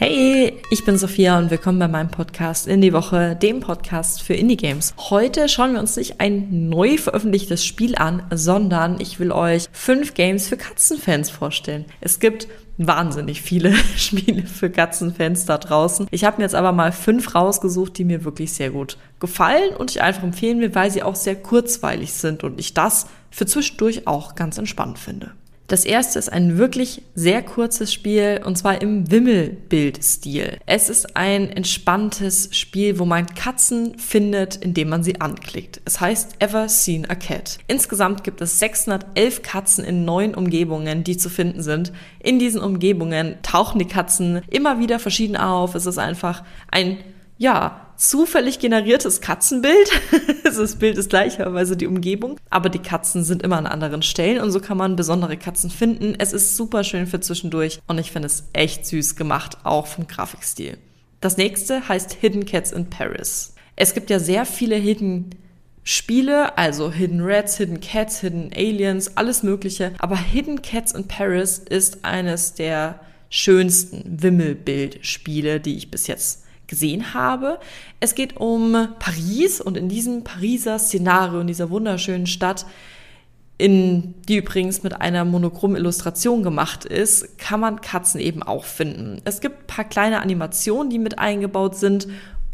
Hey, ich bin Sophia und willkommen bei meinem Podcast in die Woche, dem Podcast für Indie Games. Heute schauen wir uns nicht ein neu veröffentlichtes Spiel an, sondern ich will euch fünf Games für Katzenfans vorstellen. Es gibt wahnsinnig viele Spiele für Katzenfans da draußen. Ich habe mir jetzt aber mal fünf rausgesucht, die mir wirklich sehr gut gefallen und ich einfach empfehlen will, weil sie auch sehr kurzweilig sind und ich das für zwischendurch auch ganz entspannt finde. Das erste ist ein wirklich sehr kurzes Spiel und zwar im Wimmelbildstil. Es ist ein entspanntes Spiel, wo man Katzen findet, indem man sie anklickt. Es heißt Ever Seen a Cat. Insgesamt gibt es 611 Katzen in neun Umgebungen, die zu finden sind. In diesen Umgebungen tauchen die Katzen immer wieder verschieden auf. Es ist einfach ein ja, zufällig generiertes Katzenbild. das Bild ist gleicherweise die Umgebung, aber die Katzen sind immer an anderen Stellen und so kann man besondere Katzen finden. Es ist super schön für zwischendurch und ich finde es echt süß gemacht, auch vom Grafikstil. Das nächste heißt Hidden Cats in Paris. Es gibt ja sehr viele Hidden Spiele, also Hidden Rats, Hidden Cats, Hidden Aliens, alles Mögliche. Aber Hidden Cats in Paris ist eines der schönsten Wimmelbildspiele, die ich bis jetzt gesehen habe. Es geht um Paris und in diesem Pariser Szenario, in dieser wunderschönen Stadt, in die übrigens mit einer monochromen Illustration gemacht ist, kann man Katzen eben auch finden. Es gibt paar kleine Animationen, die mit eingebaut sind,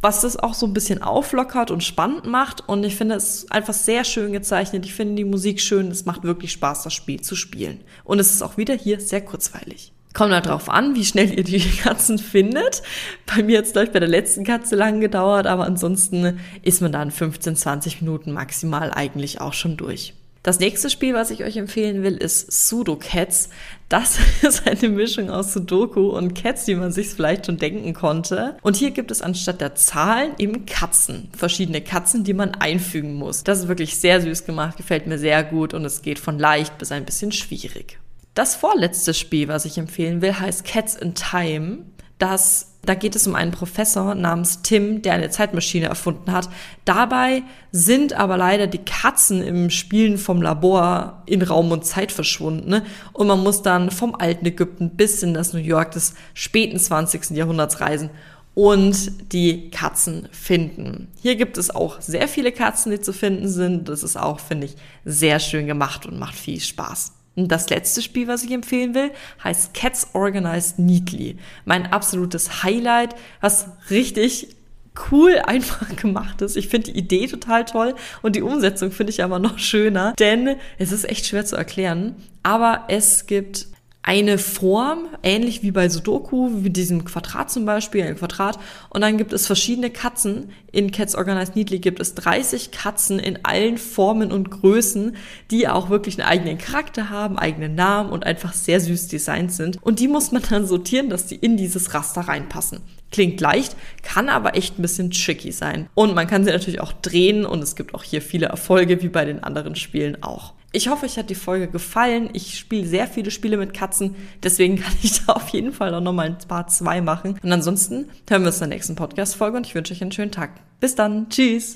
was das auch so ein bisschen auflockert und spannend macht. Und ich finde es einfach sehr schön gezeichnet. Ich finde die Musik schön. Es macht wirklich Spaß, das Spiel zu spielen. Und es ist auch wieder hier sehr kurzweilig. Kommt halt drauf an, wie schnell ihr die Katzen findet. Bei mir hat es gleich bei der letzten Katze lang gedauert, aber ansonsten ist man dann 15, 20 Minuten maximal eigentlich auch schon durch. Das nächste Spiel, was ich euch empfehlen will, ist Sudo Cats. Das ist eine Mischung aus Sudoku und Cats, wie man sich vielleicht schon denken konnte. Und hier gibt es anstatt der Zahlen eben Katzen. Verschiedene Katzen, die man einfügen muss. Das ist wirklich sehr süß gemacht, gefällt mir sehr gut und es geht von leicht bis ein bisschen schwierig. Das vorletzte Spiel, was ich empfehlen will, heißt Cats in Time. Das, da geht es um einen Professor namens Tim, der eine Zeitmaschine erfunden hat. Dabei sind aber leider die Katzen im Spielen vom Labor in Raum und Zeit verschwunden. Ne? Und man muss dann vom alten Ägypten bis in das New York des späten 20. Jahrhunderts reisen und die Katzen finden. Hier gibt es auch sehr viele Katzen, die zu finden sind. Das ist auch, finde ich, sehr schön gemacht und macht viel Spaß. Und das letzte Spiel, was ich empfehlen will, heißt Cats Organized Neatly. Mein absolutes Highlight, was richtig cool einfach gemacht ist. Ich finde die Idee total toll und die Umsetzung finde ich aber noch schöner, denn es ist echt schwer zu erklären. Aber es gibt eine Form, ähnlich wie bei Sudoku, wie diesem Quadrat zum Beispiel, ein Quadrat. Und dann gibt es verschiedene Katzen. In Cats Organized Neatly gibt es 30 Katzen in allen Formen und Größen, die auch wirklich einen eigenen Charakter haben, eigenen Namen und einfach sehr süß designt sind. Und die muss man dann sortieren, dass die in dieses Raster reinpassen. Klingt leicht, kann aber echt ein bisschen tricky sein. Und man kann sie natürlich auch drehen und es gibt auch hier viele Erfolge, wie bei den anderen Spielen auch. Ich hoffe, euch hat die Folge gefallen. Ich spiele sehr viele Spiele mit Katzen, deswegen kann ich da auf jeden Fall auch nochmal ein paar zwei machen. Und ansonsten hören wir uns in der nächsten Podcast-Folge und ich wünsche euch einen schönen Tag. Bis dann. Tschüss.